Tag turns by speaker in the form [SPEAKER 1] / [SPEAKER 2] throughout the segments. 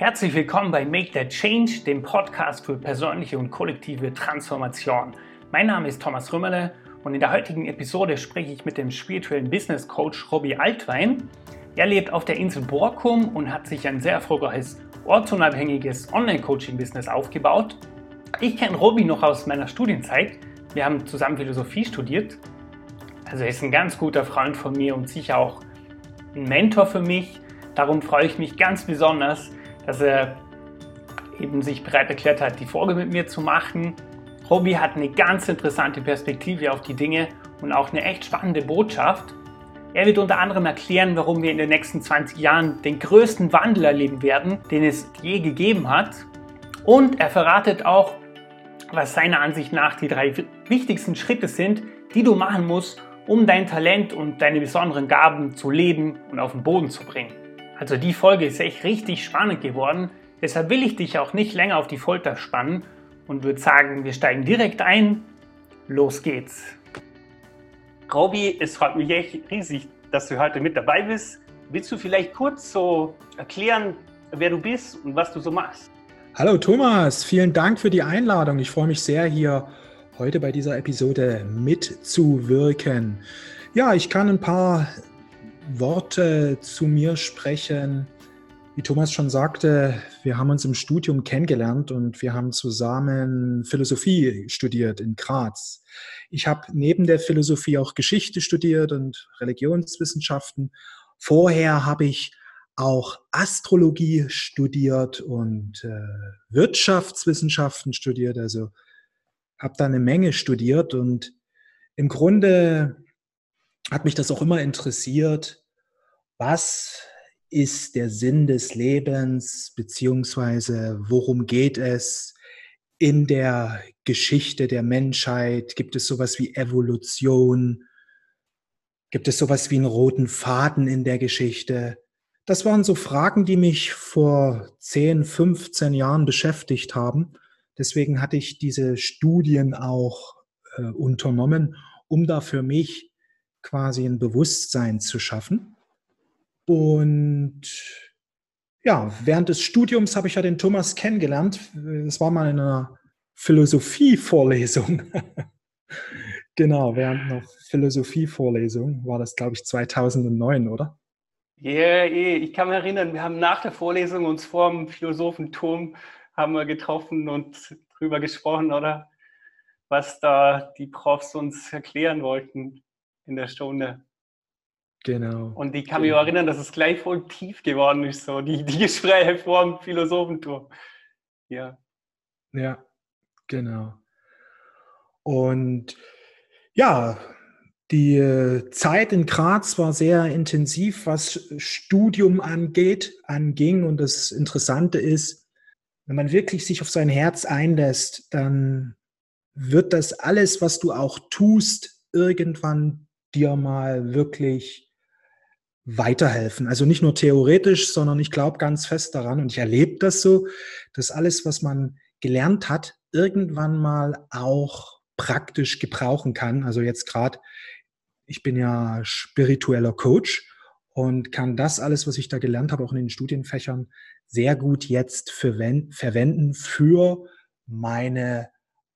[SPEAKER 1] Herzlich willkommen bei Make That Change, dem Podcast für persönliche und kollektive Transformation. Mein Name ist Thomas Rümmerle und in der heutigen Episode spreche ich mit dem spirituellen Business Coach Robbie Altwein. Er lebt auf der Insel Borkum und hat sich ein sehr erfolgreiches ortsunabhängiges Online-Coaching-Business aufgebaut. Ich kenne Robbie noch aus meiner Studienzeit. Wir haben zusammen Philosophie studiert. Also er ist ein ganz guter Freund von mir und sicher auch ein Mentor für mich. Darum freue ich mich ganz besonders, dass er eben sich bereit erklärt hat, die Folge mit mir zu machen. Robbie hat eine ganz interessante Perspektive auf die Dinge und auch eine echt spannende Botschaft. Er wird unter anderem erklären, warum wir in den nächsten 20 Jahren den größten Wandel erleben werden, den es je gegeben hat. Und er verratet auch, was seiner Ansicht nach die drei wichtigsten Schritte sind, die du machen musst, um dein Talent und deine besonderen Gaben zu leben und auf den Boden zu bringen. Also die Folge ist echt richtig spannend geworden. Deshalb will ich dich auch nicht länger auf die Folter spannen und würde sagen, wir steigen direkt ein. Los geht's. Robi, es freut mich echt riesig, dass du heute mit dabei bist. Willst du vielleicht kurz so erklären, wer du bist und was du so machst?
[SPEAKER 2] Hallo Thomas, vielen Dank für die Einladung. Ich freue mich sehr, hier heute bei dieser Episode mitzuwirken. Ja, ich kann ein paar Worte zu mir sprechen. Wie Thomas schon sagte, wir haben uns im Studium kennengelernt und wir haben zusammen Philosophie studiert in Graz. Ich habe neben der Philosophie auch Geschichte studiert und Religionswissenschaften. Vorher habe ich auch Astrologie studiert und äh, Wirtschaftswissenschaften studiert. Also habe da eine Menge studiert und im Grunde hat mich das auch immer interessiert, was ist der Sinn des Lebens, beziehungsweise worum geht es in der Geschichte der Menschheit? Gibt es sowas wie Evolution? Gibt es sowas wie einen roten Faden in der Geschichte? Das waren so Fragen, die mich vor 10, 15 Jahren beschäftigt haben. Deswegen hatte ich diese Studien auch äh, unternommen, um da für mich quasi ein Bewusstsein zu schaffen. Und ja, während des Studiums habe ich ja den Thomas kennengelernt. Es war mal in einer Philosophievorlesung. genau, während noch Philosophievorlesung war das, glaube ich, 2009, oder?
[SPEAKER 1] Ja, yeah, ich kann mich erinnern, wir haben nach der Vorlesung uns vor dem Philosophenturm haben wir getroffen und drüber gesprochen, oder? Was da die Profs uns erklären wollten in der Stunde. Genau. Und ich kann genau. mich erinnern, dass es gleich voll tief geworden ist, so die, die Gespräche vor dem Philosophenturm.
[SPEAKER 2] Ja. Ja, genau. Und ja, die äh, Zeit in Graz war sehr intensiv, was Studium angeht, anging. Und das Interessante ist, wenn man wirklich sich auf sein Herz einlässt, dann wird das alles, was du auch tust, irgendwann dir mal wirklich weiterhelfen. Also nicht nur theoretisch, sondern ich glaube ganz fest daran und ich erlebe das so, dass alles, was man gelernt hat, irgendwann mal auch praktisch gebrauchen kann. Also jetzt gerade, ich bin ja spiritueller Coach und kann das alles, was ich da gelernt habe, auch in den Studienfächern, sehr gut jetzt verwenden für meine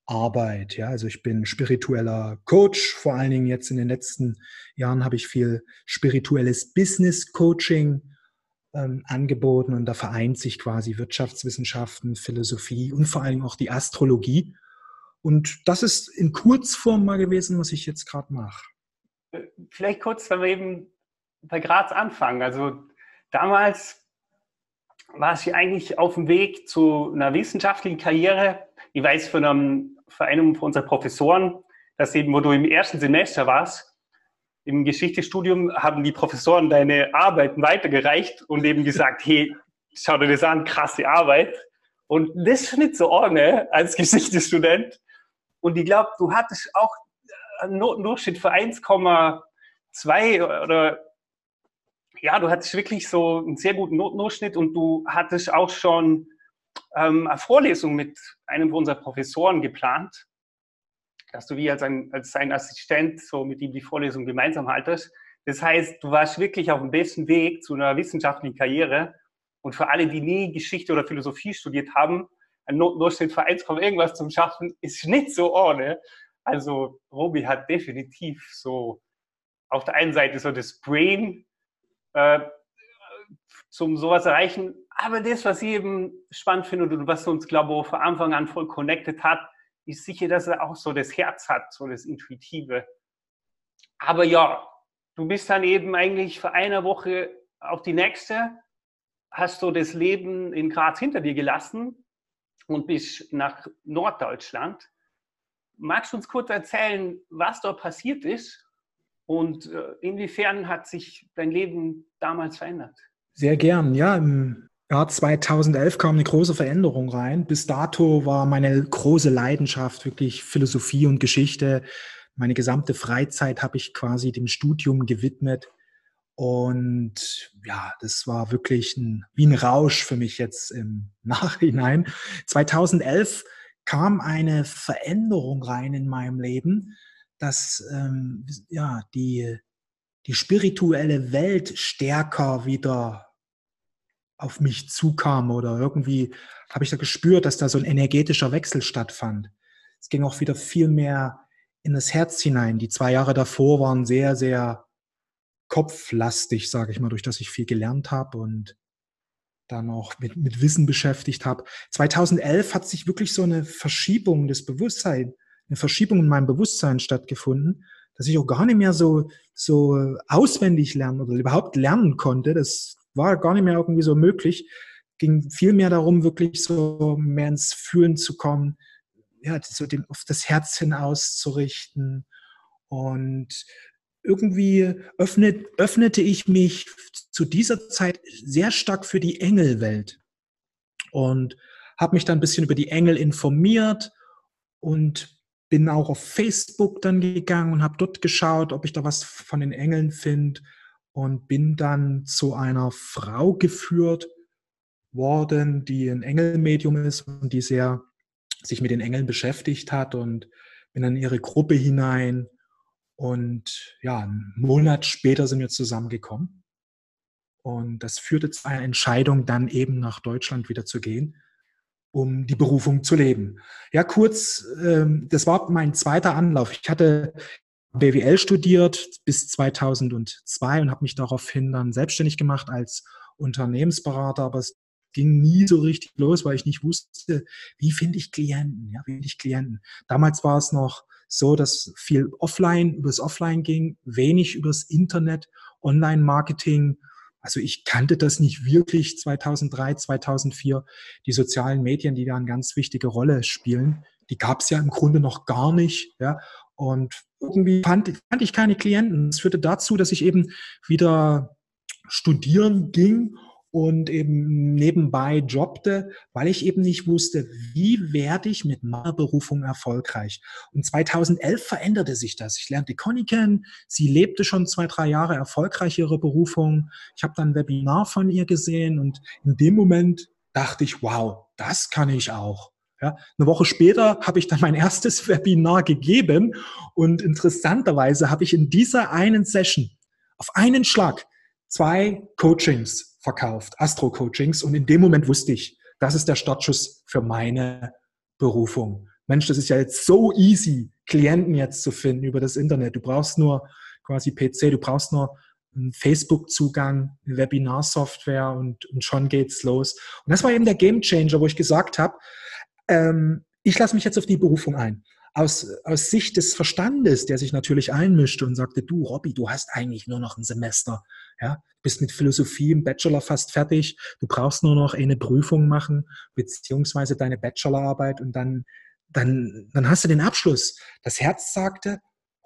[SPEAKER 2] Arbeit. Ja, also ich bin spiritueller Coach. Vor allen Dingen jetzt in den letzten Jahren habe ich viel spirituelles Business Coaching ähm, angeboten und da vereint sich quasi Wirtschaftswissenschaften, Philosophie und vor allen Dingen auch die Astrologie. Und das ist in Kurzform mal gewesen, was ich jetzt gerade mache.
[SPEAKER 1] Äh, vielleicht kurz, wenn wir eben bei Graz anfangen. Also damals war sie eigentlich auf dem Weg zu einer wissenschaftlichen Karriere. Ich weiß von einem für einen unseren Professoren, dass eben, wo du im ersten Semester warst, im Geschichtsstudium haben die Professoren deine Arbeiten weitergereicht und eben gesagt, hey, schau dir das an, krasse Arbeit. Und das finde ich so ordne als Geschichtsstudent. Und ich glaube, du hattest auch einen Notendurchschnitt für 1,2 oder ja, du hattest wirklich so einen sehr guten Notendurchschnitt und du hattest auch schon ähm, eine Vorlesung mit einem unserer Professoren geplant, dass du wie als, ein, als sein Assistent so mit ihm die Vorlesung gemeinsam haltest. Das heißt, du warst wirklich auf dem besten Weg zu einer wissenschaftlichen Karriere Und für alle, die nie Geschichte oder Philosophie studiert haben, ein Notdurchschnitt für 1, irgendwas zum Schaffen ist nicht so ohne. Also Robi hat definitiv so auf der einen Seite so das Brain äh, zum sowas erreichen, aber das, was ich eben spannend finde und was uns, glaube ich, von Anfang an voll connected hat, ist sicher, dass er auch so das Herz hat, so das Intuitive. Aber ja, du bist dann eben eigentlich für eine Woche auf die nächste, hast du das Leben in Graz hinter dir gelassen und bist nach Norddeutschland. Magst du uns kurz erzählen, was dort passiert ist und äh, inwiefern hat sich dein Leben damals verändert?
[SPEAKER 2] Sehr gern. Ja, Jahr 2011 kam eine große Veränderung rein. Bis dato war meine große Leidenschaft wirklich Philosophie und Geschichte. Meine gesamte Freizeit habe ich quasi dem Studium gewidmet. Und ja, das war wirklich ein, wie ein Rausch für mich jetzt im Nachhinein. 2011 kam eine Veränderung rein in meinem Leben, dass ähm, ja, die, die spirituelle Welt stärker wieder auf mich zukam oder irgendwie habe ich da gespürt, dass da so ein energetischer Wechsel stattfand. Es ging auch wieder viel mehr in das Herz hinein. Die zwei Jahre davor waren sehr, sehr kopflastig, sage ich mal, durch das ich viel gelernt habe und dann auch mit, mit Wissen beschäftigt habe. 2011 hat sich wirklich so eine Verschiebung des Bewusstseins, eine Verschiebung in meinem Bewusstsein stattgefunden, dass ich auch gar nicht mehr so, so auswendig lernen oder überhaupt lernen konnte. Das war gar nicht mehr irgendwie so möglich. Ging viel mehr darum, wirklich so mehr ins Fühlen zu kommen, ja, so dem, auf das Herz hin auszurichten. Und irgendwie öffnet, öffnete ich mich zu dieser Zeit sehr stark für die Engelwelt und habe mich dann ein bisschen über die Engel informiert und bin auch auf Facebook dann gegangen und habe dort geschaut, ob ich da was von den Engeln finde und bin dann zu einer Frau geführt worden, die ein Engelmedium ist und die sehr sich mit den Engeln beschäftigt hat und bin dann in ihre Gruppe hinein und ja, einen Monat später sind wir zusammengekommen und das führte zu einer Entscheidung, dann eben nach Deutschland wieder zu gehen, um die Berufung zu leben. Ja, kurz, ähm, das war mein zweiter Anlauf. Ich hatte BWL studiert bis 2002 und habe mich daraufhin dann selbstständig gemacht als Unternehmensberater, aber es ging nie so richtig los, weil ich nicht wusste, wie finde ich Klienten, ja, wie finde ich Klienten. Damals war es noch so, dass viel offline übers Offline ging, wenig übers Internet, Online-Marketing. Also ich kannte das nicht wirklich 2003, 2004. Die sozialen Medien, die da eine ganz wichtige Rolle spielen, die gab es ja im Grunde noch gar nicht. Ja. Und irgendwie fand, fand ich keine Klienten. Das führte dazu, dass ich eben wieder studieren ging und eben nebenbei jobbte, weil ich eben nicht wusste, wie werde ich mit meiner Berufung erfolgreich. Und 2011 veränderte sich das. Ich lernte Conny kennen. Sie lebte schon zwei, drei Jahre erfolgreich ihre Berufung. Ich habe dann ein Webinar von ihr gesehen und in dem Moment dachte ich, wow, das kann ich auch. Ja, eine Woche später habe ich dann mein erstes Webinar gegeben und interessanterweise habe ich in dieser einen Session auf einen Schlag zwei Coachings verkauft, Astro-Coachings und in dem Moment wusste ich, das ist der Startschuss für meine Berufung. Mensch, das ist ja jetzt so easy, Klienten jetzt zu finden über das Internet. Du brauchst nur quasi PC, du brauchst nur einen Facebook-Zugang, Webinar-Software und, und schon geht's los. Und das war eben der Game Changer, wo ich gesagt habe, ähm, ich lasse mich jetzt auf die Berufung ein. Aus, aus Sicht des Verstandes, der sich natürlich einmischte und sagte, du, Robby, du hast eigentlich nur noch ein Semester. Ja, bist mit Philosophie im Bachelor fast fertig. Du brauchst nur noch eine Prüfung machen, beziehungsweise deine Bachelorarbeit und dann, dann, dann hast du den Abschluss. Das Herz sagte,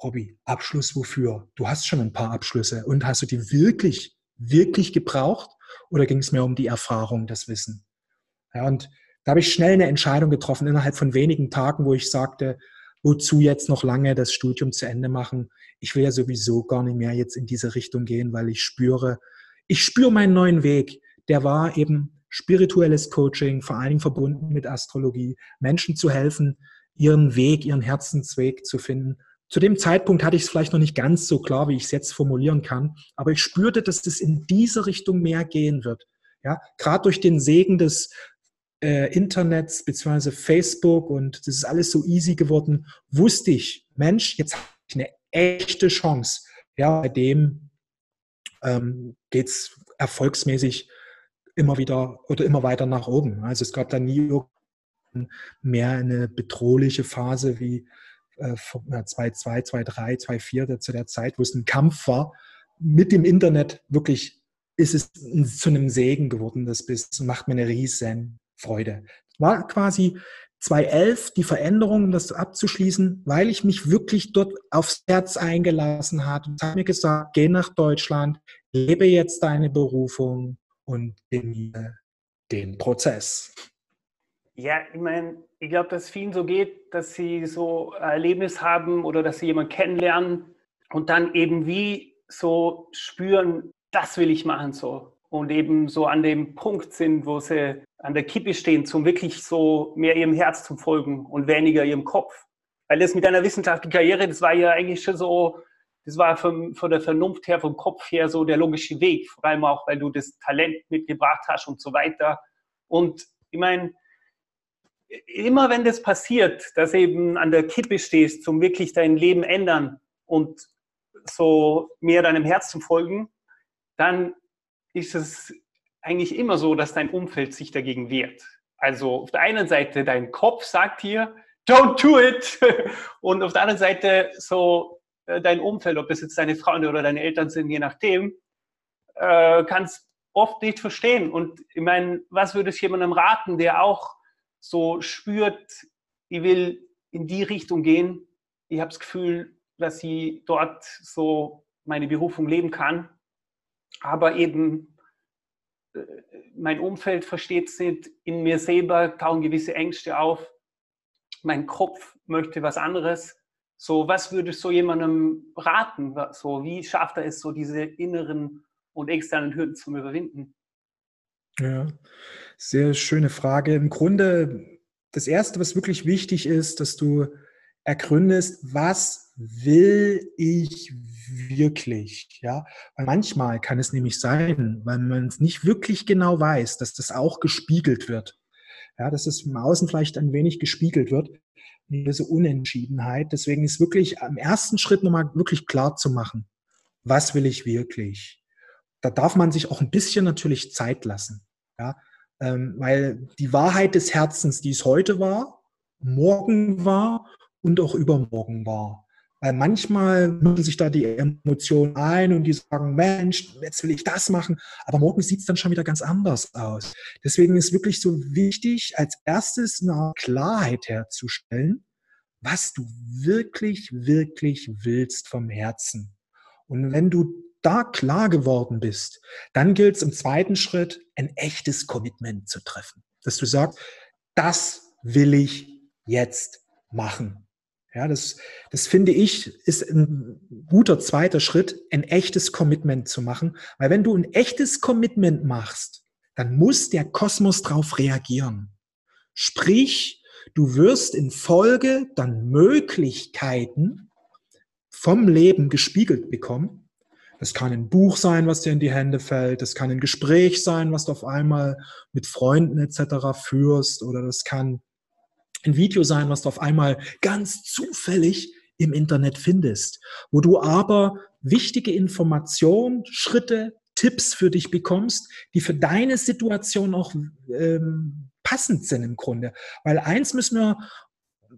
[SPEAKER 2] Robby, Abschluss wofür? Du hast schon ein paar Abschlüsse und hast du die wirklich, wirklich gebraucht oder ging es mehr um die Erfahrung, das Wissen? Ja, und da habe ich schnell eine Entscheidung getroffen, innerhalb von wenigen Tagen, wo ich sagte, wozu jetzt noch lange das Studium zu Ende machen? Ich will ja sowieso gar nicht mehr jetzt in diese Richtung gehen, weil ich spüre, ich spüre meinen neuen Weg. Der war eben spirituelles Coaching, vor allen Dingen verbunden mit Astrologie, Menschen zu helfen, ihren Weg, ihren Herzensweg zu finden. Zu dem Zeitpunkt hatte ich es vielleicht noch nicht ganz so klar, wie ich es jetzt formulieren kann, aber ich spürte, dass es in diese Richtung mehr gehen wird. Ja, gerade durch den Segen des äh, Internets bzw. Facebook und das ist alles so easy geworden, wusste ich, Mensch, jetzt habe ich eine echte Chance. Ja, bei dem ähm, geht es erfolgsmäßig immer wieder oder immer weiter nach oben. Also es gab da nie mehr eine bedrohliche Phase wie äh, 2.2, 2.3, 2.4 zu der Zeit, wo es ein Kampf war. Mit dem Internet wirklich ist es zu einem Segen geworden, das bist, macht mir eine riesen Freude. War quasi 2011 die Veränderung, das abzuschließen, weil ich mich wirklich dort aufs Herz eingelassen habe und habe mir gesagt, geh nach Deutschland, lebe jetzt deine Berufung und genieße den Prozess.
[SPEAKER 1] Ja, ich meine, ich glaube, dass es vielen so geht, dass sie so ein Erlebnis haben oder dass sie jemanden kennenlernen und dann eben wie so spüren, das will ich machen so. Und eben so an dem Punkt sind, wo sie an der Kippe stehen, zum wirklich so mehr ihrem Herz zu folgen und weniger ihrem Kopf. Weil das mit einer wissenschaftlichen Karriere, das war ja eigentlich schon so, das war von, von der Vernunft her, vom Kopf her so der logische Weg. Vor allem auch, weil du das Talent mitgebracht hast und so weiter. Und ich meine, immer wenn das passiert, dass eben an der Kippe stehst, zum wirklich dein Leben ändern und so mehr deinem Herz zu folgen, dann ist es eigentlich immer so, dass dein Umfeld sich dagegen wehrt. Also auf der einen Seite dein Kopf sagt hier, don't do it. Und auf der anderen Seite so äh, dein Umfeld, ob es jetzt deine Freunde oder deine Eltern sind, je nachdem, äh, kannst oft nicht verstehen. Und ich meine, was würde ich jemandem raten, der auch so spürt, ich will in die Richtung gehen. Ich habe das Gefühl, dass ich dort so meine Berufung leben kann aber eben mein Umfeld versteht es nicht, in mir selber tauchen gewisse Ängste auf, mein Kopf möchte was anderes. So, was würdest du jemandem raten? So, wie schafft er es, so diese inneren und externen Hürden zu überwinden?
[SPEAKER 2] Ja, sehr schöne Frage. Im Grunde, das Erste, was wirklich wichtig ist, dass du ergründest, was will ich wirklich? Ja, weil manchmal kann es nämlich sein, weil man es nicht wirklich genau weiß, dass das auch gespiegelt wird. Ja, dass es im Außen vielleicht ein wenig gespiegelt wird, diese Unentschiedenheit. Deswegen ist wirklich am ersten Schritt nochmal wirklich klar zu machen, was will ich wirklich? Da darf man sich auch ein bisschen natürlich Zeit lassen. Ja, ähm, weil die Wahrheit des Herzens, die es heute war, morgen war und auch übermorgen war. Weil manchmal mischen sich da die Emotionen ein und die sagen, Mensch, jetzt will ich das machen, aber morgen sieht es dann schon wieder ganz anders aus. Deswegen ist wirklich so wichtig, als erstes eine Klarheit herzustellen, was du wirklich, wirklich willst vom Herzen. Und wenn du da klar geworden bist, dann gilt es im zweiten Schritt, ein echtes Commitment zu treffen. Dass du sagst, das will ich jetzt machen. Ja, das, das finde ich, ist ein guter zweiter Schritt, ein echtes Commitment zu machen. Weil wenn du ein echtes Commitment machst, dann muss der Kosmos darauf reagieren. Sprich, du wirst in Folge dann Möglichkeiten vom Leben gespiegelt bekommen. Das kann ein Buch sein, was dir in die Hände fällt. Das kann ein Gespräch sein, was du auf einmal mit Freunden etc. führst. Oder das kann ein Video sein, was du auf einmal ganz zufällig im Internet findest, wo du aber wichtige Informationen, Schritte, Tipps für dich bekommst, die für deine Situation auch ähm, passend sind im Grunde. Weil eins müssen wir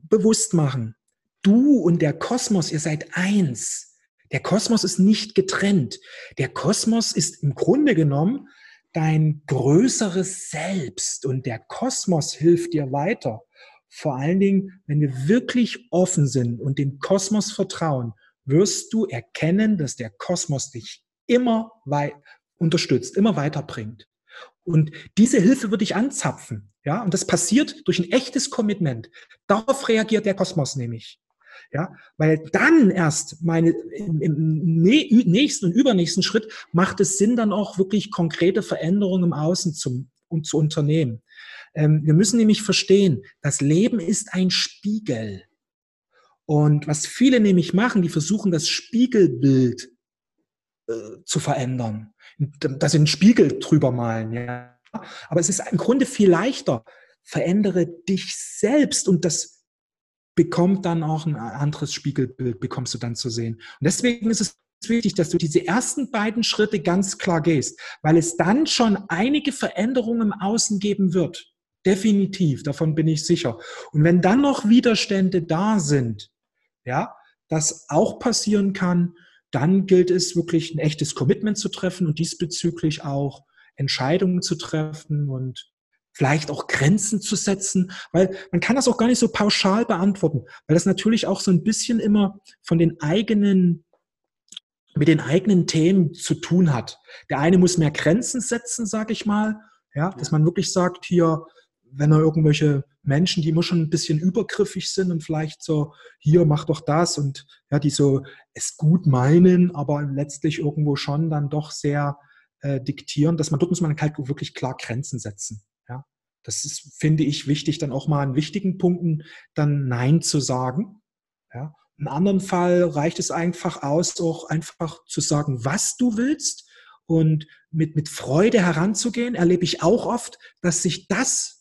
[SPEAKER 2] bewusst machen. Du und der Kosmos, ihr seid eins. Der Kosmos ist nicht getrennt. Der Kosmos ist im Grunde genommen dein größeres Selbst und der Kosmos hilft dir weiter. Vor allen Dingen, wenn wir wirklich offen sind und dem Kosmos vertrauen, wirst du erkennen, dass der Kosmos dich immer weit unterstützt, immer weiterbringt. Und diese Hilfe wird dich anzapfen. Ja, und das passiert durch ein echtes Commitment. Darauf reagiert der Kosmos nämlich. Ja, weil dann erst meine, im, im nächsten und übernächsten Schritt macht es Sinn, dann auch wirklich konkrete Veränderungen im Außen zum, und zu unternehmen. Ähm, wir müssen nämlich verstehen, das Leben ist ein Spiegel. Und was viele nämlich machen, die versuchen, das Spiegelbild äh, zu verändern, das in den Spiegel drüber malen. Ja. Aber es ist im Grunde viel leichter. Verändere dich selbst und das bekommt dann auch ein anderes Spiegelbild, bekommst du dann zu sehen. Und deswegen ist es wichtig, dass du diese ersten beiden Schritte ganz klar gehst, weil es dann schon einige Veränderungen im Außen geben wird. Definitiv, davon bin ich sicher. Und wenn dann noch Widerstände da sind, ja, das auch passieren kann, dann gilt es wirklich ein echtes Commitment zu treffen und diesbezüglich auch Entscheidungen zu treffen und vielleicht auch Grenzen zu setzen, weil man kann das auch gar nicht so pauschal beantworten, weil das natürlich auch so ein bisschen immer von den eigenen mit den eigenen Themen zu tun hat. Der eine muss mehr Grenzen setzen, sage ich mal, ja, dass man wirklich sagt, hier, wenn er irgendwelche Menschen, die immer schon ein bisschen übergriffig sind und vielleicht so, hier, mach doch das und ja, die so es gut meinen, aber letztlich irgendwo schon dann doch sehr äh, diktieren, dass man, dort muss man halt wirklich klar Grenzen setzen. Ja, das ist, finde ich, wichtig, dann auch mal an wichtigen Punkten dann Nein zu sagen. Ja, im anderen Fall reicht es einfach aus, auch einfach zu sagen, was du willst und mit, mit Freude heranzugehen, erlebe ich auch oft, dass sich das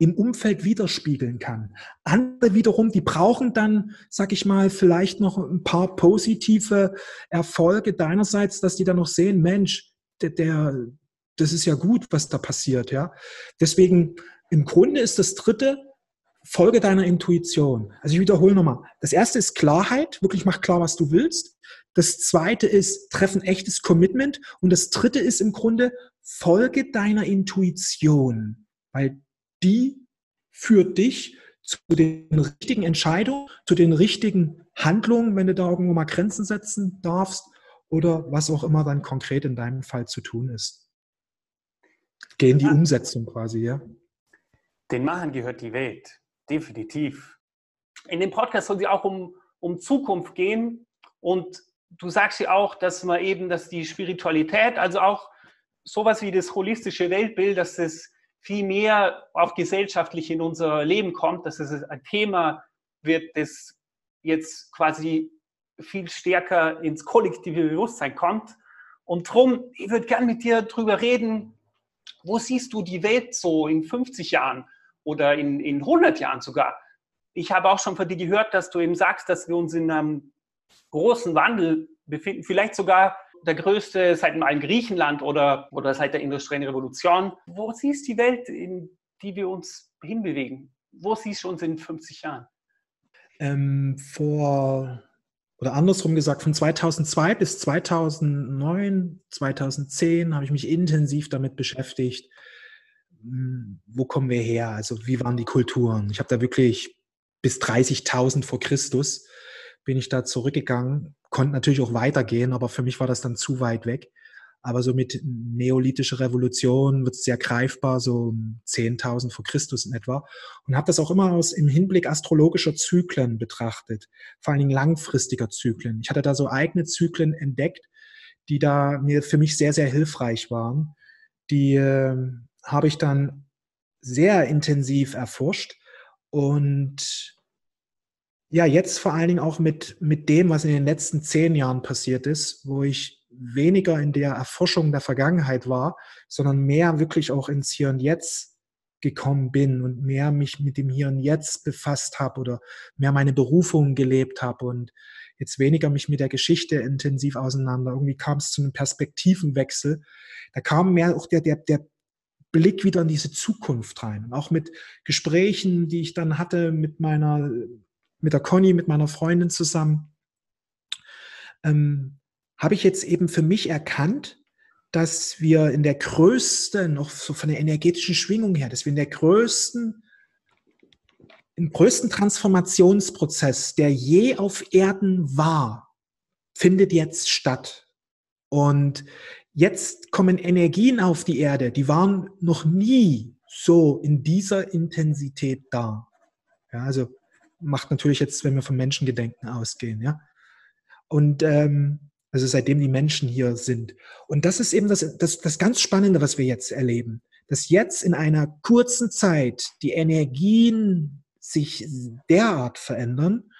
[SPEAKER 2] im Umfeld widerspiegeln kann. Andere wiederum, die brauchen dann, sag ich mal, vielleicht noch ein paar positive Erfolge deinerseits, dass die dann noch sehen, Mensch, der, der das ist ja gut, was da passiert, ja. Deswegen, im Grunde ist das dritte, Folge deiner Intuition. Also ich wiederhole nochmal. Das erste ist Klarheit, wirklich mach klar, was du willst. Das zweite ist, treffen echtes Commitment. Und das dritte ist im Grunde, folge deiner Intuition. Weil die führt dich zu den richtigen Entscheidungen, zu den richtigen Handlungen, wenn du da irgendwo mal Grenzen setzen darfst oder was auch immer dann konkret in deinem Fall zu tun ist. Gehen die. Umsetzung quasi, ja?
[SPEAKER 1] Den Machen gehört die Welt, definitiv. In dem Podcast soll es auch um, um Zukunft gehen und du sagst ja auch, dass man eben, dass die Spiritualität, also auch sowas wie das holistische Weltbild, dass das viel mehr auch gesellschaftlich in unser Leben kommt, dass es ein Thema wird, das jetzt quasi viel stärker ins kollektive Bewusstsein kommt. Und darum, ich würde gerne mit dir darüber reden, wo siehst du die Welt so in 50 Jahren oder in, in 100 Jahren sogar? Ich habe auch schon von dir gehört, dass du eben sagst, dass wir uns in einem großen Wandel befinden, vielleicht sogar der größte seit dem alten Griechenland oder, oder seit der industriellen Revolution. Wo siehst du die Welt, in die wir uns hinbewegen? Wo siehst du uns in 50 Jahren?
[SPEAKER 2] Ähm, vor, oder andersrum gesagt, von 2002 bis 2009, 2010 habe ich mich intensiv damit beschäftigt, hm, wo kommen wir her? Also wie waren die Kulturen? Ich habe da wirklich bis 30.000 vor Christus bin ich da zurückgegangen konnte natürlich auch weitergehen, aber für mich war das dann zu weit weg. Aber so mit neolithischer Revolution wird es sehr greifbar, so 10.000 vor Christus in etwa. Und habe das auch immer aus im Hinblick astrologischer Zyklen betrachtet, vor allen Dingen langfristiger Zyklen. Ich hatte da so eigene Zyklen entdeckt, die da mir für mich sehr, sehr hilfreich waren. Die äh, habe ich dann sehr intensiv erforscht und ja, jetzt vor allen Dingen auch mit, mit dem, was in den letzten zehn Jahren passiert ist, wo ich weniger in der Erforschung der Vergangenheit war, sondern mehr wirklich auch ins Hier und Jetzt gekommen bin und mehr mich mit dem Hier und Jetzt befasst habe oder mehr meine Berufung gelebt habe und jetzt weniger mich mit der Geschichte intensiv auseinander. Irgendwie kam es zu einem Perspektivenwechsel. Da kam mehr auch der, der, der Blick wieder in diese Zukunft rein. Auch mit Gesprächen, die ich dann hatte mit meiner mit der Conny, mit meiner Freundin zusammen, ähm, habe ich jetzt eben für mich erkannt, dass wir in der größten, noch so von der energetischen Schwingung her, dass wir in der größten, im größten Transformationsprozess, der je auf Erden war, findet jetzt statt. Und jetzt kommen Energien auf die Erde, die waren noch nie so in dieser Intensität da. Ja, also macht natürlich jetzt, wenn wir vom Menschengedenken ausgehen, ja. Und ähm, also seitdem die Menschen hier sind. Und das ist eben das, das, das ganz Spannende, was wir jetzt erleben. Dass jetzt in einer kurzen Zeit die Energien sich derart verändern,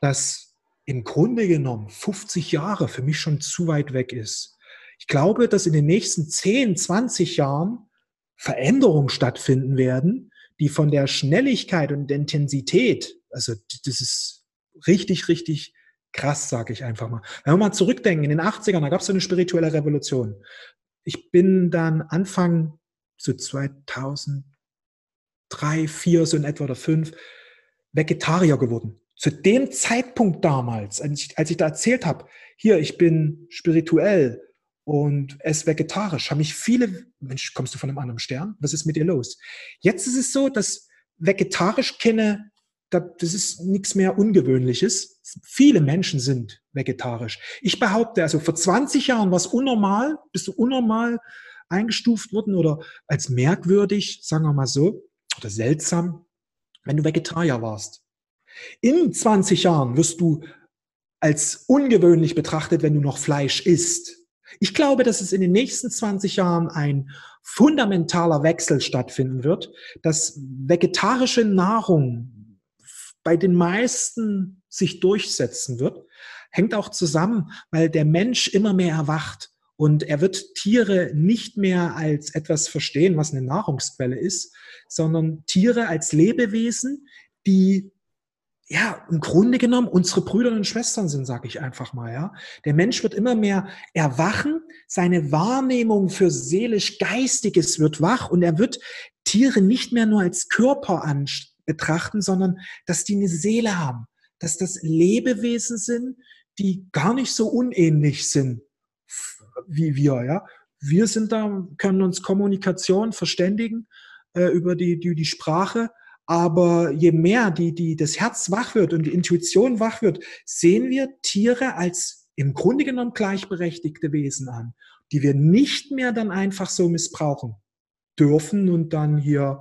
[SPEAKER 2] dass im Grunde genommen 50 Jahre für mich schon zu weit weg ist. Ich glaube, dass in den nächsten 10, 20 Jahren Veränderungen stattfinden werden, die von der Schnelligkeit und Intensität, also das ist richtig, richtig krass, sage ich einfach mal. Wenn wir mal zurückdenken, in den 80ern, da gab es so eine spirituelle Revolution. Ich bin dann Anfang so 2003, 4 so in etwa oder 5 Vegetarier geworden. Zu dem Zeitpunkt damals, als ich, als ich da erzählt habe, hier, ich bin spirituell und esse vegetarisch, haben mich viele, Mensch, kommst du von einem anderen Stern? Was ist mit dir los? Jetzt ist es so, dass vegetarisch kenne, das ist nichts mehr Ungewöhnliches. Viele Menschen sind vegetarisch. Ich behaupte, also vor 20 Jahren war es unnormal, bist du unnormal eingestuft worden oder als merkwürdig, sagen wir mal so, oder seltsam, wenn du Vegetarier warst. In 20 Jahren wirst du als ungewöhnlich betrachtet, wenn du noch Fleisch isst. Ich glaube, dass es in den nächsten 20 Jahren ein fundamentaler Wechsel stattfinden wird, dass vegetarische Nahrung bei den meisten sich durchsetzen wird, hängt auch zusammen, weil der Mensch immer mehr erwacht und er wird Tiere nicht mehr als etwas verstehen, was eine Nahrungsquelle ist, sondern Tiere als Lebewesen, die ja, im Grunde genommen unsere Brüder und Schwestern sind, sage ich einfach mal. Ja, der Mensch wird immer mehr erwachen, seine Wahrnehmung für seelisch-geistiges wird wach und er wird Tiere nicht mehr nur als Körper betrachten, sondern dass die eine Seele haben, dass das Lebewesen sind, die gar nicht so unähnlich sind wie wir. Ja, wir sind da, können uns Kommunikation verständigen äh, über die, die die Sprache aber je mehr die, die, das Herz wach wird und die Intuition wach wird, sehen wir Tiere als im Grunde genommen gleichberechtigte Wesen an, die wir nicht mehr dann einfach so missbrauchen dürfen und dann hier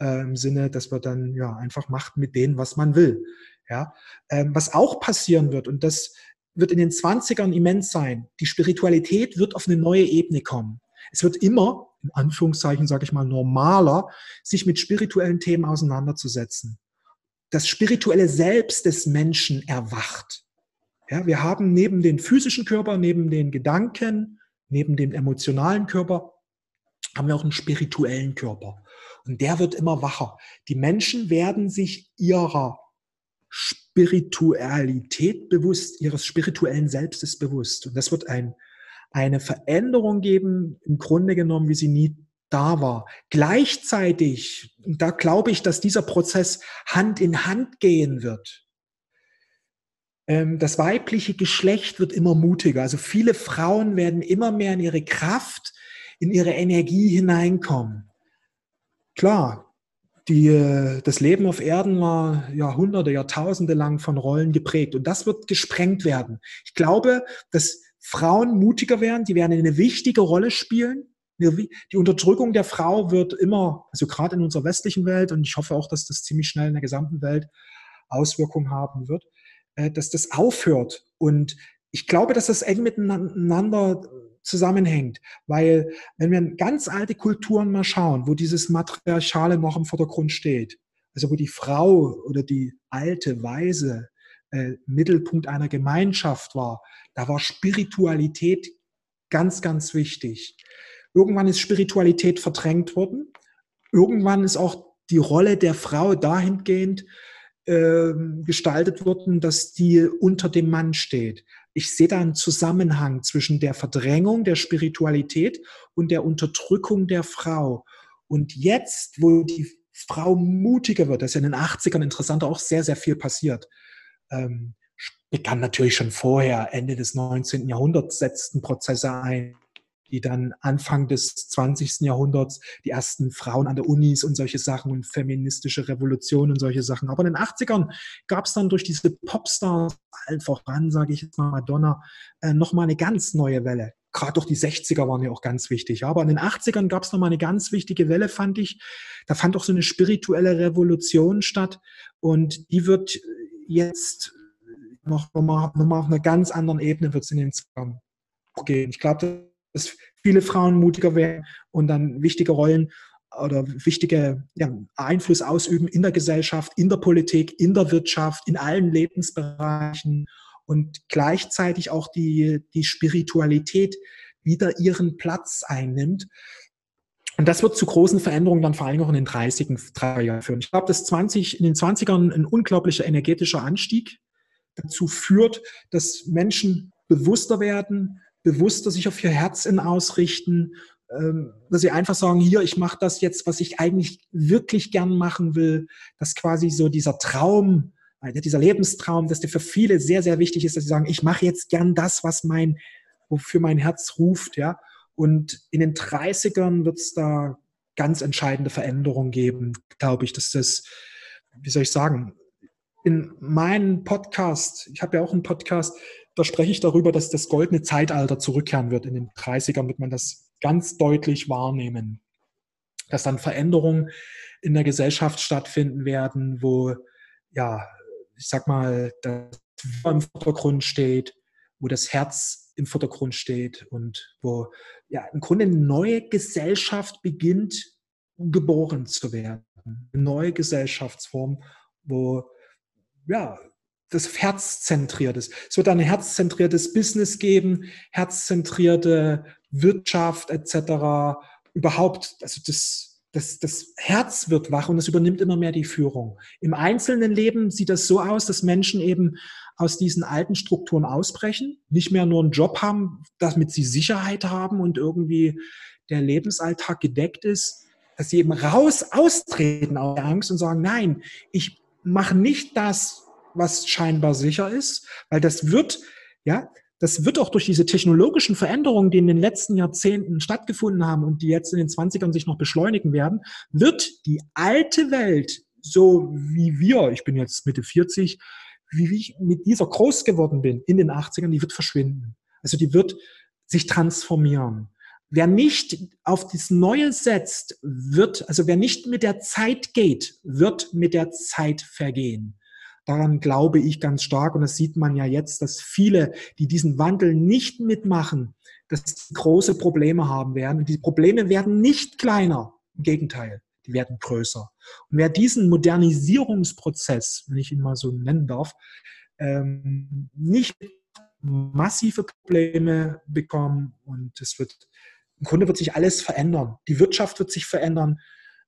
[SPEAKER 2] äh, im Sinne, dass wir dann ja einfach macht mit denen, was man will. Ja, ähm, was auch passieren wird und das wird in den 20ern immens sein. Die Spiritualität wird auf eine neue Ebene kommen. Es wird immer, in Anführungszeichen sage ich mal, normaler, sich mit spirituellen Themen auseinanderzusetzen. Das spirituelle Selbst des Menschen erwacht. Ja, wir haben neben den physischen Körper, neben den Gedanken, neben dem emotionalen Körper, haben wir auch einen spirituellen Körper. Und der wird immer wacher. Die Menschen werden sich ihrer Spiritualität bewusst, ihres spirituellen Selbstes bewusst. Und das wird ein eine Veränderung geben, im Grunde genommen, wie sie nie da war. Gleichzeitig, da glaube ich, dass dieser Prozess Hand in Hand gehen wird. Ähm, das weibliche Geschlecht wird immer mutiger. Also viele Frauen werden immer mehr in ihre Kraft, in ihre Energie hineinkommen. Klar, die, äh, das Leben auf Erden war Jahrhunderte, Jahrtausende lang von Rollen geprägt und das wird gesprengt werden. Ich glaube, dass Frauen mutiger werden, die werden eine wichtige Rolle spielen. Die Unterdrückung der Frau wird immer, also gerade in unserer westlichen Welt, und ich hoffe auch, dass das ziemlich schnell in der gesamten Welt Auswirkungen haben wird, äh, dass das aufhört. Und ich glaube, dass das eng miteinander zusammenhängt, weil wenn wir in ganz alte Kulturen mal schauen, wo dieses Matriarchale noch im Vordergrund steht, also wo die Frau oder die alte Weise äh, Mittelpunkt einer Gemeinschaft war, da war Spiritualität ganz, ganz wichtig. Irgendwann ist Spiritualität verdrängt worden. Irgendwann ist auch die Rolle der Frau dahingehend äh, gestaltet worden, dass die unter dem Mann steht. Ich sehe da einen Zusammenhang zwischen der Verdrängung der Spiritualität und der Unterdrückung der Frau. Und jetzt, wo die Frau mutiger wird, das ist ja in den 80ern interessant auch sehr, sehr viel passiert. Ähm, begann natürlich schon vorher, Ende des 19. Jahrhunderts setzten Prozesse ein, die dann Anfang des 20. Jahrhunderts die ersten Frauen an der Unis und solche Sachen und feministische Revolution und solche Sachen. Aber in den 80ern gab es dann durch diese Popstars, allen voran, sage ich jetzt mal Madonna, äh, nochmal eine ganz neue Welle. Gerade durch die 60er waren ja auch ganz wichtig. Aber in den 80ern gab es nochmal eine ganz wichtige Welle, fand ich. Da fand auch so eine spirituelle Revolution statt. Und die wird jetzt noch, nochmal, nochmal auf einer ganz anderen Ebene wird es in den Zugang gehen. Ich glaube, dass viele Frauen mutiger werden und dann wichtige Rollen oder wichtige ja, Einfluss ausüben in der Gesellschaft, in der Politik, in der Wirtschaft, in allen Lebensbereichen und gleichzeitig auch die, die Spiritualität wieder ihren Platz einnimmt. Und das wird zu großen Veränderungen dann vor allem auch in den 30er Jahren führen. Ich glaube, dass 20, in den 20ern ein unglaublicher energetischer Anstieg dazu führt, dass Menschen bewusster werden, bewusster sich auf ihr Herz in ausrichten, ähm, dass sie einfach sagen, hier, ich mache das jetzt, was ich eigentlich wirklich gern machen will, dass quasi so dieser Traum, äh, dieser Lebenstraum, dass der für viele sehr, sehr wichtig ist, dass sie sagen, ich mache jetzt gern das, was mein, wofür mein Herz ruft, ja. Und in den 30ern wird es da ganz entscheidende Veränderungen geben, glaube ich, dass das, wie soll ich sagen, in meinem Podcast, ich habe ja auch einen Podcast, da spreche ich darüber, dass das goldene Zeitalter zurückkehren wird. In den 30ern wird man das ganz deutlich wahrnehmen, dass dann Veränderungen in der Gesellschaft stattfinden werden, wo, ja, ich sag mal, das im Vordergrund steht, wo das Herz im Vordergrund steht und wo ja im Grunde eine neue Gesellschaft beginnt, geboren zu werden. Eine neue Gesellschaftsform, wo ja, das herzzentriert ist. Es wird ein herzzentriertes Business geben, herzzentrierte Wirtschaft etc. Überhaupt, also das, das, das Herz wird wach und es übernimmt immer mehr die Führung. Im einzelnen Leben sieht das so aus, dass Menschen eben aus diesen alten Strukturen ausbrechen, nicht mehr nur einen Job haben, damit sie Sicherheit haben und irgendwie der Lebensalltag gedeckt ist, dass sie eben raus austreten aus der Angst und sagen, nein, ich mache nicht das, was scheinbar sicher ist, weil das wird, ja, das wird auch durch diese technologischen Veränderungen, die in den letzten Jahrzehnten stattgefunden haben und die jetzt in den 20ern sich noch beschleunigen werden, wird die alte Welt, so wie wir, ich bin jetzt Mitte 40, wie ich mit dieser groß geworden bin in den 80ern, die wird verschwinden. Also die wird sich transformieren. Wer nicht auf das Neue setzt, wird, also wer nicht mit der Zeit geht, wird mit der Zeit vergehen. Daran glaube ich ganz stark und das sieht man ja jetzt, dass viele, die diesen Wandel nicht mitmachen, dass große Probleme haben werden. Und die Probleme werden nicht kleiner, im Gegenteil, die werden größer. Und wer diesen Modernisierungsprozess, wenn ich ihn mal so nennen darf, ähm, nicht massive Probleme bekommen und es wird im Grunde wird sich alles verändern. Die Wirtschaft wird sich verändern.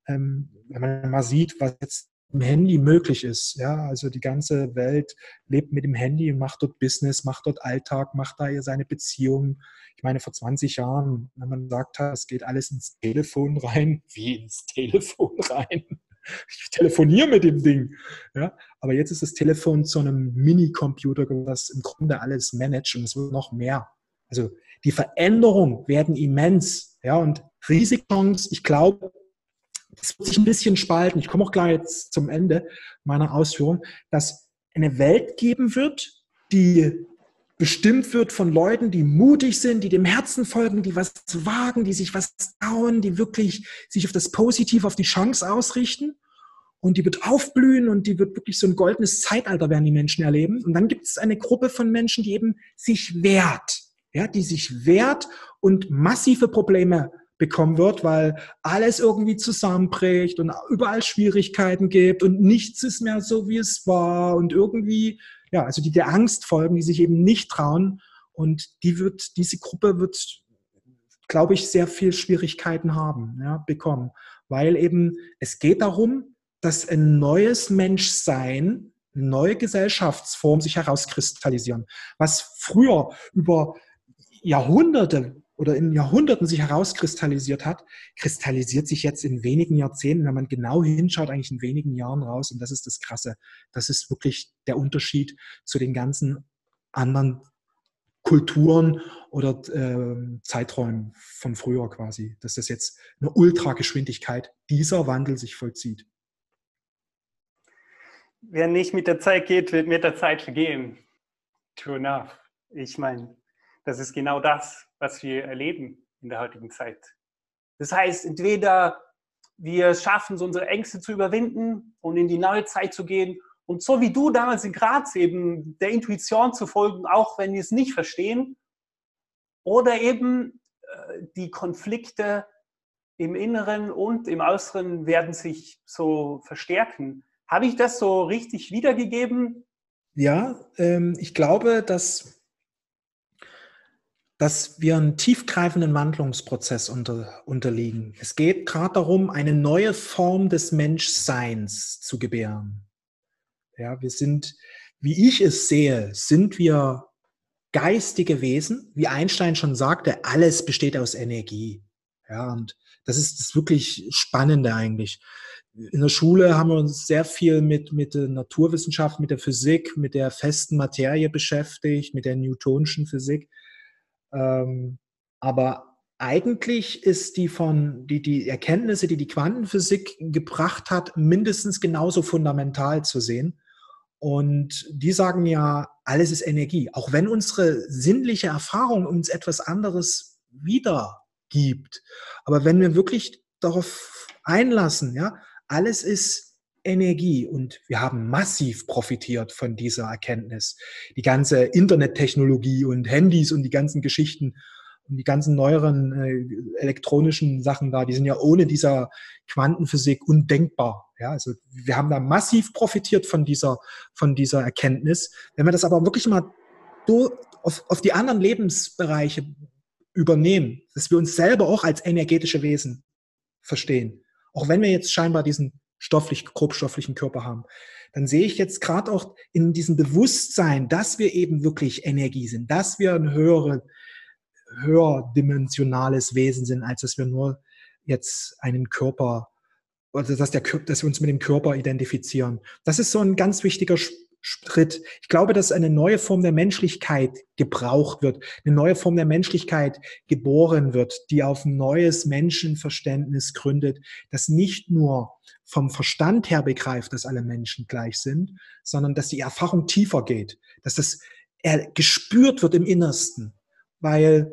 [SPEAKER 2] Ähm, wenn man mal sieht, was jetzt im Handy möglich ist. Ja, also die ganze Welt lebt mit dem Handy und macht dort Business, macht dort Alltag, macht da seine Beziehungen. Ich meine, vor 20 Jahren, wenn man sagt hat, es geht alles ins Telefon rein, wie ins Telefon rein? Ich telefoniere mit dem Ding. Ja, aber jetzt ist das Telefon zu einem Minicomputer, das im Grunde alles managt und es wird noch mehr. Also die Veränderungen werden immens. Ja, und Risikchance, ich glaube, das wird sich ein bisschen spalten. Ich komme auch gleich jetzt zum Ende meiner Ausführung, dass eine Welt geben wird, die bestimmt wird von Leuten, die mutig sind, die dem Herzen folgen, die was wagen, die sich was trauen, die wirklich sich auf das Positive, auf die Chance ausrichten. Und die wird aufblühen und die wird wirklich so ein goldenes Zeitalter werden die Menschen erleben. Und dann gibt es eine Gruppe von Menschen, die eben sich wehrt, ja, die sich wehrt und massive Probleme bekommen wird, weil alles irgendwie zusammenbricht und überall Schwierigkeiten gibt und nichts ist mehr so, wie es war. Und irgendwie, ja, also die der Angst folgen, die sich eben nicht trauen. Und die wird, diese Gruppe wird, glaube ich, sehr viel Schwierigkeiten haben, ja, bekommen, weil eben es geht darum, dass ein neues Menschsein, eine neue Gesellschaftsform sich herauskristallisieren, was früher über Jahrhunderte oder in Jahrhunderten sich herauskristallisiert hat, kristallisiert sich jetzt in wenigen Jahrzehnten, wenn man genau hinschaut, eigentlich in wenigen Jahren raus. Und das ist das Krasse. Das ist wirklich der Unterschied zu den ganzen anderen Kulturen oder äh, Zeiträumen von früher quasi, dass das jetzt eine Ultrageschwindigkeit dieser Wandel sich vollzieht.
[SPEAKER 1] Wer nicht mit der Zeit geht, wird mit der Zeit vergehen. True enough. Ich meine, das ist genau das, was wir erleben in der heutigen Zeit. Das heißt, entweder wir schaffen es, unsere Ängste zu überwinden und in die neue Zeit zu gehen und so wie du damals in Graz eben der Intuition zu folgen, auch wenn wir es nicht verstehen, oder eben äh, die Konflikte im Inneren und im Äußeren werden sich so verstärken. Habe ich das so richtig wiedergegeben?
[SPEAKER 2] Ja, ähm, ich glaube, dass, dass wir einen tiefgreifenden Wandlungsprozess unter, unterliegen. Es geht gerade darum, eine neue Form des Menschseins zu gebären. Ja, wir sind, wie ich es sehe, sind wir geistige Wesen, wie Einstein schon sagte, alles besteht aus Energie. Ja, und das ist das wirklich Spannende eigentlich. In der Schule haben wir uns sehr viel mit, mit der Naturwissenschaft, mit der Physik, mit der festen Materie beschäftigt, mit der newtonischen Physik. Ähm, aber eigentlich ist die von, die, die Erkenntnisse, die die Quantenphysik gebracht hat, mindestens genauso fundamental zu sehen. Und die sagen ja, alles ist Energie. Auch wenn unsere sinnliche Erfahrung uns etwas anderes wiedergibt. Aber wenn wir wirklich darauf einlassen, ja, alles ist Energie und wir haben massiv profitiert von dieser Erkenntnis. Die ganze Internettechnologie und Handys und die ganzen Geschichten und die ganzen neueren äh, elektronischen Sachen da, die sind ja ohne dieser Quantenphysik undenkbar. Ja, also wir haben da massiv profitiert von dieser, von dieser Erkenntnis. Wenn wir das aber wirklich mal auf, auf die anderen Lebensbereiche übernehmen, dass wir uns selber auch als energetische Wesen verstehen, auch wenn wir jetzt scheinbar diesen stofflich, grobstofflichen Körper haben, dann sehe ich jetzt gerade auch in diesem Bewusstsein, dass wir eben wirklich Energie sind, dass wir ein höhere, höherdimensionales Wesen sind, als dass wir nur jetzt einen Körper, oder dass, der, dass wir uns mit dem Körper identifizieren. Das ist so ein ganz wichtiger Schritt. Ich glaube, dass eine neue Form der Menschlichkeit gebraucht wird, eine neue Form der Menschlichkeit geboren wird, die auf ein neues Menschenverständnis gründet, das nicht nur vom Verstand her begreift, dass alle Menschen gleich sind, sondern dass die Erfahrung tiefer geht, dass das gespürt wird im Innersten, weil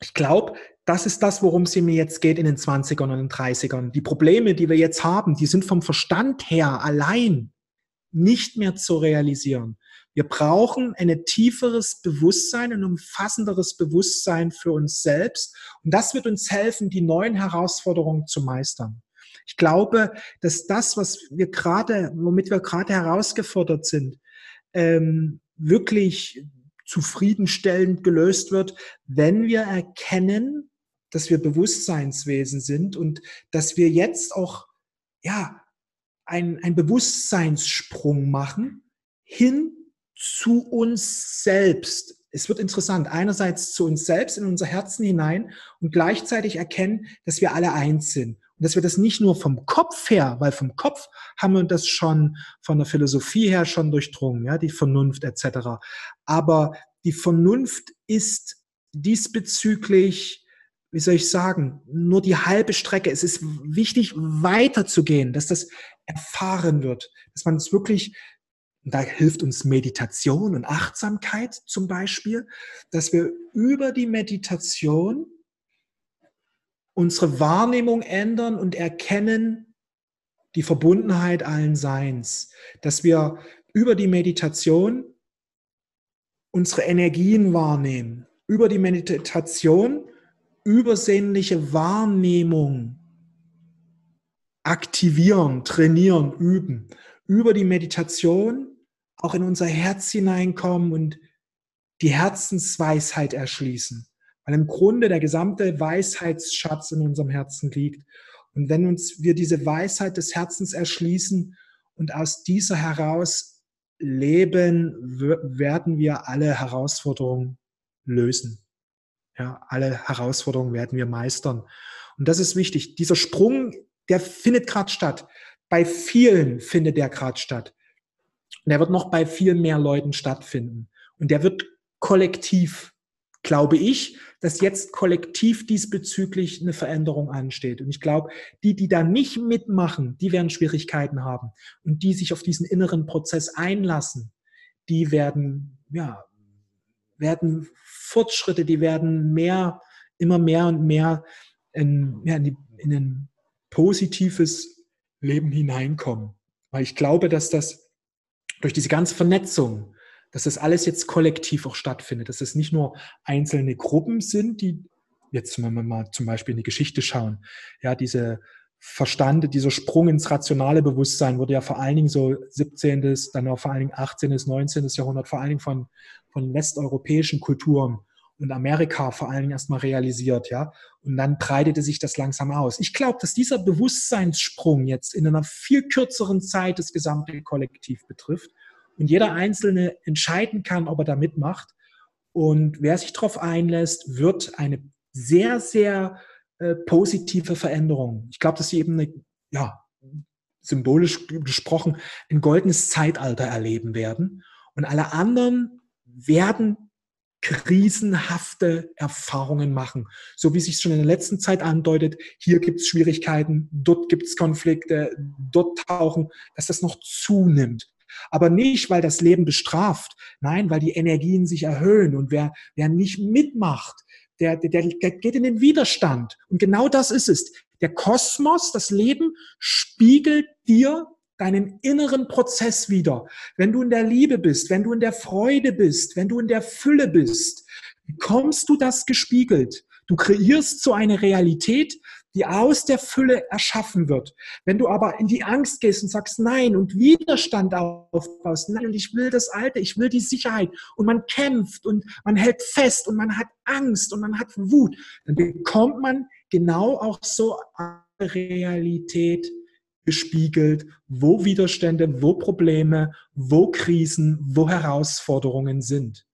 [SPEAKER 2] ich glaube, das ist das, worum es mir jetzt geht in den 20ern und den 30ern. Die Probleme, die wir jetzt haben, die sind vom Verstand her allein nicht mehr zu realisieren. Wir brauchen ein tieferes Bewusstsein, ein umfassenderes Bewusstsein für uns selbst. Und das wird uns helfen, die neuen Herausforderungen zu meistern. Ich glaube, dass das, was wir gerade, womit wir gerade herausgefordert sind, ähm, wirklich zufriedenstellend gelöst wird, wenn wir erkennen, dass wir Bewusstseinswesen sind und dass wir jetzt auch, ja, ein, ein Bewusstseinssprung machen hin zu uns selbst. Es wird interessant, einerseits zu uns selbst in unser Herzen hinein und gleichzeitig erkennen, dass wir alle eins sind. Und dass wir das nicht nur vom Kopf her, weil vom Kopf haben wir das schon von der Philosophie her schon durchdrungen, ja, die Vernunft etc. Aber die Vernunft ist diesbezüglich wie soll ich sagen, nur die halbe Strecke. Es ist wichtig, weiterzugehen, dass das erfahren wird, dass man es wirklich, da hilft uns Meditation und Achtsamkeit zum Beispiel, dass wir über die Meditation unsere Wahrnehmung ändern und erkennen die Verbundenheit allen Seins, dass wir über die Meditation unsere Energien wahrnehmen, über die Meditation übersinnliche Wahrnehmung aktivieren, trainieren, üben, über die Meditation auch in unser Herz hineinkommen und die Herzensweisheit erschließen. Weil im Grunde der gesamte Weisheitsschatz in unserem Herzen liegt. Und wenn uns wir diese Weisheit des Herzens erschließen und aus dieser heraus leben, werden wir alle Herausforderungen lösen. Ja, alle Herausforderungen werden wir meistern. Und das ist wichtig. Dieser Sprung, der findet gerade statt. Bei vielen findet der gerade statt. Und der wird noch bei viel mehr Leuten stattfinden. Und der wird kollektiv, glaube ich, dass jetzt kollektiv diesbezüglich eine Veränderung ansteht. Und ich glaube, die, die da nicht mitmachen, die werden Schwierigkeiten haben. Und die sich auf diesen inneren Prozess einlassen, die werden, ja, werden Fortschritte, die werden mehr, immer mehr und mehr in, ja, in, die, in ein positives Leben hineinkommen. Weil ich glaube, dass das durch diese ganze Vernetzung, dass das alles jetzt kollektiv auch stattfindet, dass es nicht nur einzelne Gruppen sind, die jetzt, wenn wir mal zum Beispiel in die Geschichte schauen, ja, diese Verstand, dieser Sprung ins rationale Bewusstsein wurde ja vor allen Dingen so 17., dann auch vor allen Dingen 18., 19. Jahrhundert, vor allen Dingen von, von westeuropäischen Kulturen und Amerika vor allen Dingen erstmal realisiert, ja. Und dann breitete sich das langsam aus. Ich glaube, dass dieser Bewusstseinssprung jetzt in einer viel kürzeren Zeit das gesamte Kollektiv betrifft und jeder Einzelne entscheiden kann, ob er da mitmacht. Und wer sich darauf einlässt, wird eine sehr, sehr äh, positive Veränderung. Ich glaube, dass sie eben eine, ja, symbolisch gesprochen, ein goldenes Zeitalter erleben werden. Und alle anderen werden krisenhafte Erfahrungen machen. So wie sich schon in der letzten Zeit andeutet, hier gibt es Schwierigkeiten, dort gibt es Konflikte, dort tauchen, dass das noch zunimmt. Aber nicht, weil das Leben bestraft, nein, weil die Energien sich erhöhen und wer, wer nicht mitmacht, der, der, der geht in den Widerstand. Und genau das ist es. Der Kosmos, das Leben, spiegelt dir deinen inneren Prozess wieder. Wenn du in der Liebe bist, wenn du in der Freude bist, wenn du in der Fülle bist, bekommst du das gespiegelt. Du kreierst so eine Realität, die aus der Fülle erschaffen wird. Wenn du aber in die Angst gehst und sagst Nein und Widerstand aufbaust, nein, und ich will das Alte, ich will die Sicherheit und man kämpft und man hält fest und man hat Angst und man hat Wut, dann bekommt man genau auch so eine Realität gespiegelt, wo Widerstände, wo Probleme, wo Krisen, wo Herausforderungen sind.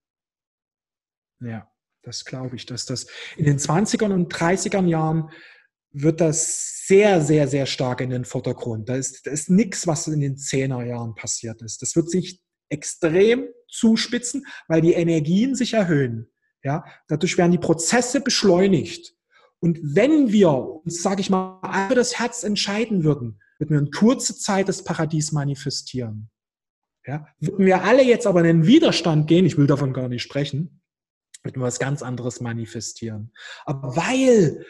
[SPEAKER 2] Ja, das glaube ich, dass das in den 20er und 30er Jahren wird das sehr, sehr, sehr stark in den Vordergrund. Da ist, da ist nichts, was in den 10er Jahren passiert ist. Das wird sich extrem zuspitzen, weil die Energien sich erhöhen. Ja, dadurch werden die Prozesse beschleunigt. Und wenn wir uns, sage ich mal, für das Herz entscheiden würden, würden wir in kurzer Zeit das Paradies manifestieren. Ja, würden wir alle jetzt aber in den Widerstand gehen, ich will davon gar nicht sprechen, würden wir was ganz anderes manifestieren. Aber weil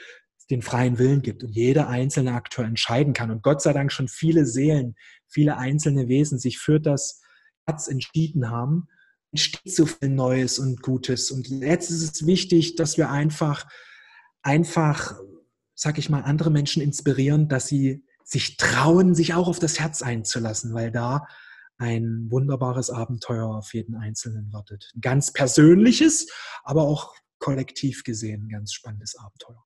[SPEAKER 2] den freien Willen gibt und jeder einzelne Akteur entscheiden kann und Gott sei Dank schon viele Seelen, viele einzelne Wesen sich für das Herz entschieden haben, entsteht so viel Neues und Gutes. Und jetzt ist es wichtig, dass wir einfach, einfach, sag ich mal, andere Menschen inspirieren, dass sie sich trauen, sich auch auf das Herz einzulassen, weil da ein wunderbares Abenteuer auf jeden Einzelnen wartet. Ein ganz persönliches, aber auch kollektiv gesehen ein ganz spannendes Abenteuer.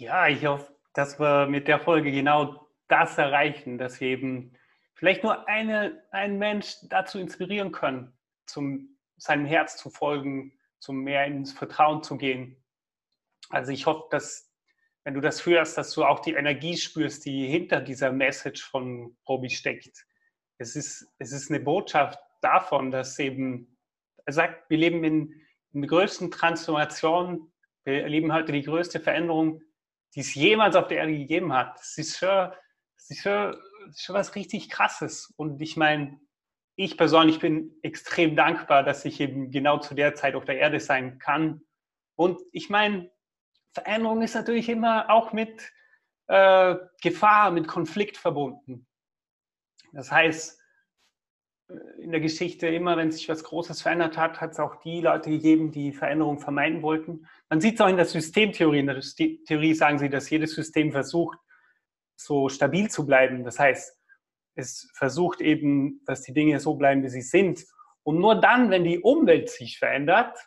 [SPEAKER 1] Ja, ich hoffe, dass wir mit der Folge genau das erreichen, dass wir eben vielleicht nur eine, einen Mensch dazu inspirieren können, zum seinem Herz zu folgen, zum mehr ins Vertrauen zu gehen. Also ich hoffe, dass wenn du das hörst, dass du auch die Energie spürst, die hinter dieser Message von Robi steckt. Es ist, es ist eine Botschaft davon, dass eben, er sagt, wir leben in, in der größten Transformation, wir erleben heute die größte Veränderung die es jemals auf der Erde gegeben hat. Das ist schon, das ist schon, das ist schon was richtig Krasses. Und ich meine, ich persönlich bin extrem dankbar, dass ich eben genau zu der Zeit auf der Erde sein kann. Und ich meine, Veränderung ist natürlich immer auch mit äh, Gefahr, mit Konflikt verbunden. Das heißt, in der Geschichte immer, wenn sich was Großes verändert hat, hat es auch die Leute gegeben, die Veränderung vermeiden wollten. Man sieht es auch in der Systemtheorie. In der Theorie sagen sie, dass jedes System versucht, so stabil zu bleiben. Das heißt, es versucht eben, dass die Dinge so bleiben, wie sie sind. Und nur dann, wenn die Umwelt sich verändert,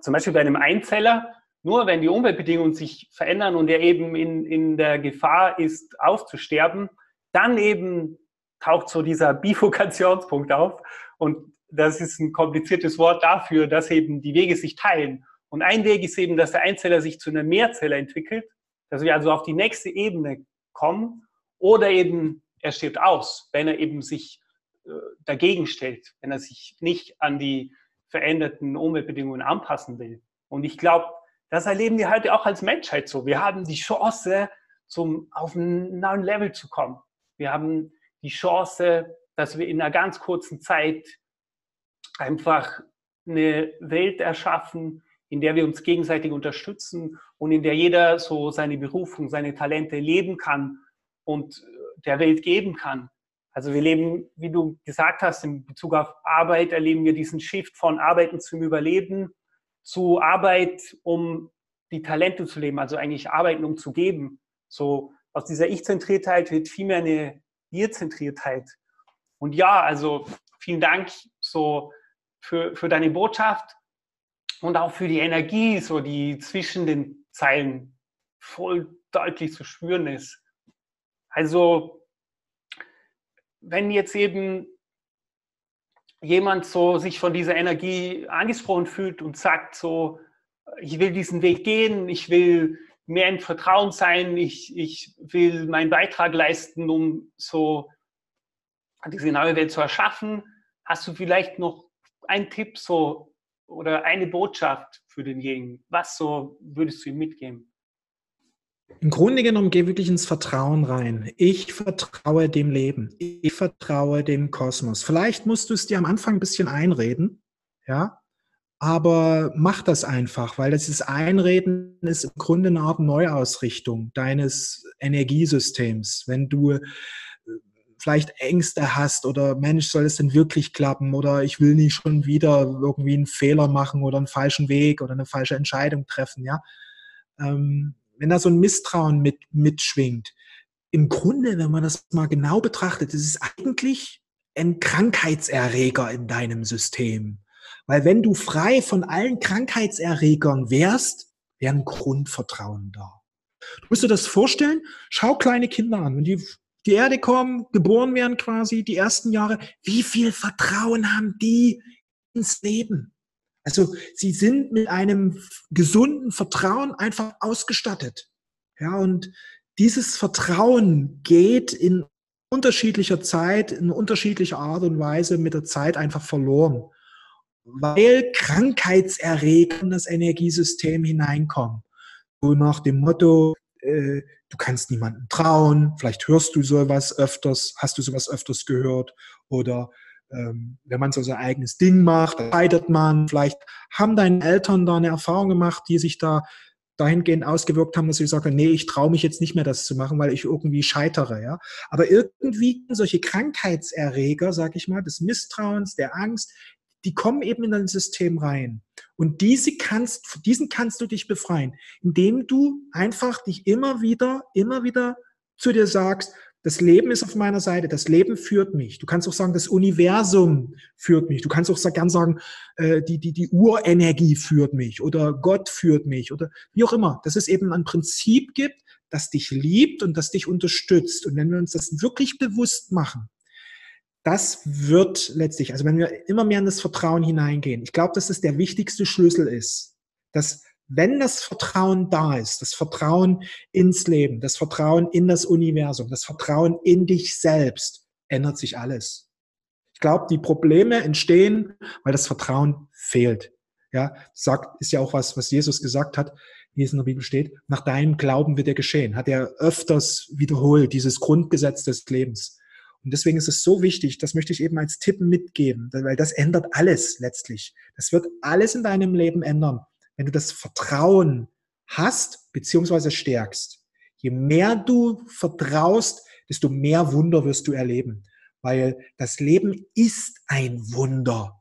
[SPEAKER 1] zum Beispiel bei einem Einzeller, nur wenn die Umweltbedingungen sich verändern und er eben in, in der Gefahr ist, auszusterben, dann eben taucht so dieser Bifurkationspunkt auf. Und das ist ein kompliziertes Wort dafür, dass eben die Wege sich teilen. Und ein Weg ist eben, dass der Einzeller sich zu einer Mehrzelle entwickelt, dass wir also auf die nächste Ebene kommen. Oder eben er stirbt aus, wenn er eben sich äh, dagegen stellt, wenn er sich nicht an die veränderten Umweltbedingungen anpassen will. Und ich glaube, das erleben wir heute auch als Menschheit so. Wir haben die Chance, zum, auf einen neuen Level zu kommen. Wir haben die Chance, dass wir in einer ganz kurzen Zeit einfach eine Welt erschaffen, in der wir uns gegenseitig unterstützen und in der jeder so seine Berufung, seine Talente leben kann und der Welt geben kann. Also wir leben, wie du gesagt hast, in Bezug auf Arbeit erleben wir diesen Shift von Arbeiten zum Überleben zu Arbeit, um die Talente zu leben, also eigentlich Arbeiten, um zu geben. So aus dieser Ich-Zentriertheit wird viel mehr eine Wir-Zentriertheit. Und ja, also vielen Dank so für, für deine Botschaft und auch für die Energie, so die zwischen den Zeilen voll deutlich zu spüren ist. Also, wenn jetzt eben jemand so sich von dieser Energie angesprochen fühlt und sagt so, ich will diesen Weg gehen, ich will mehr im Vertrauen sein, ich, ich will meinen Beitrag leisten, um so diese neue Welt zu erschaffen. Hast du vielleicht noch einen Tipp so oder eine Botschaft für denjenigen? Was so würdest du ihm mitgeben?
[SPEAKER 2] Im Grunde genommen geh wirklich ins Vertrauen rein. Ich vertraue dem Leben. Ich vertraue dem Kosmos. Vielleicht musst du es dir am Anfang ein bisschen einreden, ja, aber mach das einfach, weil das ist Einreden ist im Grunde eine Art Neuausrichtung deines Energiesystems. Wenn du vielleicht Ängste hast oder Mensch, soll es denn wirklich klappen oder ich will nicht schon wieder irgendwie einen Fehler machen oder einen falschen Weg oder eine falsche Entscheidung treffen, ja. Ähm, wenn da so ein Misstrauen mit, mitschwingt, im Grunde, wenn man das mal genau betrachtet, ist es eigentlich ein Krankheitserreger in deinem System. Weil wenn du frei von allen Krankheitserregern wärst, wäre ein Grundvertrauen da. Du musst dir das vorstellen, schau kleine Kinder an, wenn die die Erde kommen, geboren werden quasi, die ersten Jahre, wie viel Vertrauen haben die ins Leben? Also sie sind mit einem gesunden Vertrauen einfach ausgestattet. Ja, und dieses Vertrauen geht in unterschiedlicher Zeit, in unterschiedlicher Art und Weise mit der Zeit einfach verloren, weil Krankheitserreger in das Energiesystem hineinkommen. So nach dem Motto, äh, du kannst niemandem trauen, vielleicht hörst du sowas öfters, hast du sowas öfters gehört oder ähm, wenn man so sein eigenes Ding macht, scheitert man. Vielleicht haben deine Eltern da eine Erfahrung gemacht, die sich da dahingehend ausgewirkt haben, dass sie sagen, nee, ich traue mich jetzt nicht mehr, das zu machen, weil ich irgendwie scheitere. Ja? Aber irgendwie solche Krankheitserreger, sag ich mal, des Misstrauens, der Angst, die kommen eben in dein System rein. Und diese kannst, diesen kannst du dich befreien, indem du einfach dich immer wieder, immer wieder zu dir sagst, das Leben ist auf meiner Seite, das Leben führt mich. Du kannst auch sagen, das Universum führt mich. Du kannst auch gern sagen, äh, die, die, die Urenergie führt mich oder Gott führt mich oder wie auch immer. Dass es eben ein Prinzip gibt, das dich liebt und das dich unterstützt. Und wenn wir uns das wirklich bewusst machen, das wird letztlich, also wenn wir immer mehr in das Vertrauen hineingehen, ich glaube, dass es der wichtigste Schlüssel ist, dass wenn das Vertrauen da ist, das Vertrauen ins Leben, das Vertrauen in das Universum, das Vertrauen in dich selbst, ändert sich alles. Ich glaube, die Probleme entstehen, weil das Vertrauen fehlt. Ja, sagt, ist ja auch was, was Jesus gesagt hat, wie es in der Bibel steht. Nach deinem Glauben wird er geschehen. Hat er öfters wiederholt, dieses Grundgesetz des Lebens. Und deswegen ist es so wichtig, das möchte ich eben als Tipp mitgeben, weil das ändert alles letztlich. Das wird alles in deinem Leben ändern wenn du das Vertrauen hast beziehungsweise stärkst. Je mehr du vertraust, desto mehr Wunder wirst du erleben, weil das Leben ist ein Wunder.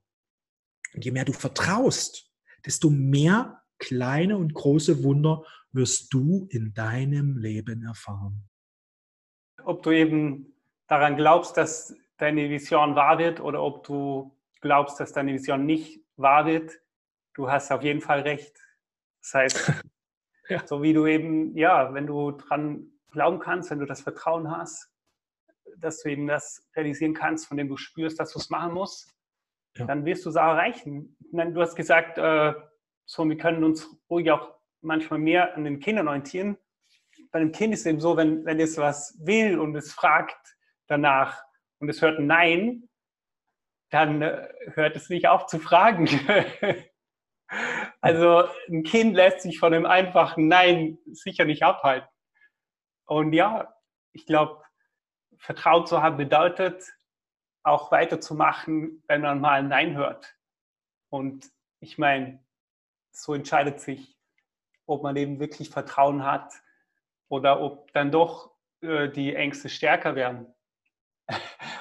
[SPEAKER 2] Und je mehr du vertraust, desto mehr kleine und große Wunder wirst du in deinem Leben erfahren.
[SPEAKER 1] Ob du eben daran glaubst, dass deine Vision wahr wird oder ob du glaubst, dass deine Vision nicht wahr wird, du hast auf jeden Fall recht. Das heißt, ja. so wie du eben, ja, wenn du dran glauben kannst, wenn du das Vertrauen hast, dass du eben das realisieren kannst, von dem du spürst, dass du es machen musst, ja. dann wirst du es auch erreichen. Du hast gesagt, äh, so, wir können uns ruhig auch manchmal mehr an den Kindern orientieren. Bei einem Kind ist es eben so, wenn, wenn es was will und es fragt danach und es hört Nein, dann äh, hört es nicht auf zu fragen. Also ein Kind lässt sich von einem einfachen Nein sicher nicht abhalten. Und ja, ich glaube, Vertrauen zu haben bedeutet, auch weiterzumachen, wenn man mal ein Nein hört. Und ich meine, so entscheidet sich, ob man eben wirklich Vertrauen hat oder ob dann doch äh, die Ängste stärker werden.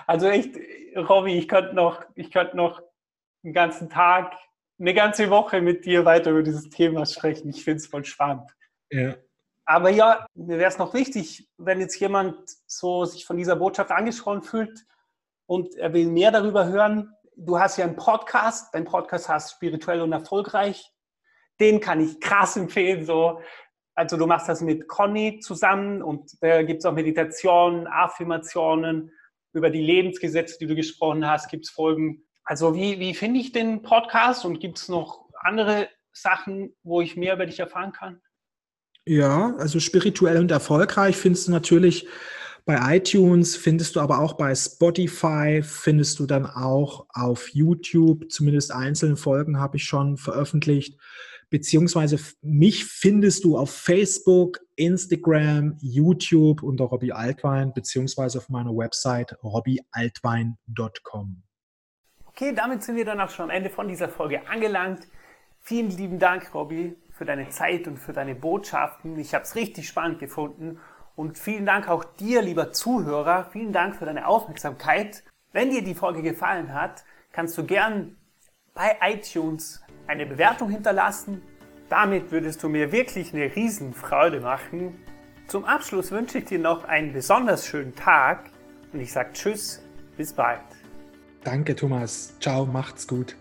[SPEAKER 1] Also echt, Robby, ich könnte noch, ich könnte noch einen ganzen Tag eine ganze Woche mit dir weiter über dieses Thema sprechen. Ich finde es voll spannend. Ja. Aber ja, mir wäre es noch wichtig, wenn jetzt jemand so sich von dieser Botschaft angesprochen fühlt und er will mehr darüber hören. Du hast ja einen Podcast, dein Podcast heißt Spirituell und Erfolgreich. Den kann ich krass empfehlen. So. Also du machst das mit Conny zusammen und da gibt es auch Meditationen, Affirmationen über die Lebensgesetze, die du gesprochen hast, gibt es Folgen. Also wie, wie finde ich den Podcast und gibt es noch andere Sachen, wo ich mehr über dich erfahren kann?
[SPEAKER 2] Ja, also spirituell und erfolgreich findest du natürlich bei iTunes, findest du aber auch bei Spotify, findest du dann auch auf YouTube, zumindest einzelne Folgen habe ich schon veröffentlicht, beziehungsweise mich findest du auf Facebook, Instagram, YouTube unter Robbie Altwein, beziehungsweise auf meiner Website robbiealtwein.com.
[SPEAKER 1] Okay, damit sind wir dann auch schon am Ende von dieser Folge angelangt. Vielen lieben Dank, Robby, für deine Zeit und für deine Botschaften. Ich habe es richtig spannend gefunden. Und vielen Dank auch dir, lieber Zuhörer. Vielen Dank für deine Aufmerksamkeit. Wenn dir die Folge gefallen hat, kannst du gern bei iTunes eine Bewertung hinterlassen. Damit würdest du mir wirklich eine Riesenfreude machen. Zum Abschluss wünsche ich dir noch einen besonders schönen Tag und ich sage Tschüss, bis bald.
[SPEAKER 2] Danke, Thomas. Ciao, macht's gut.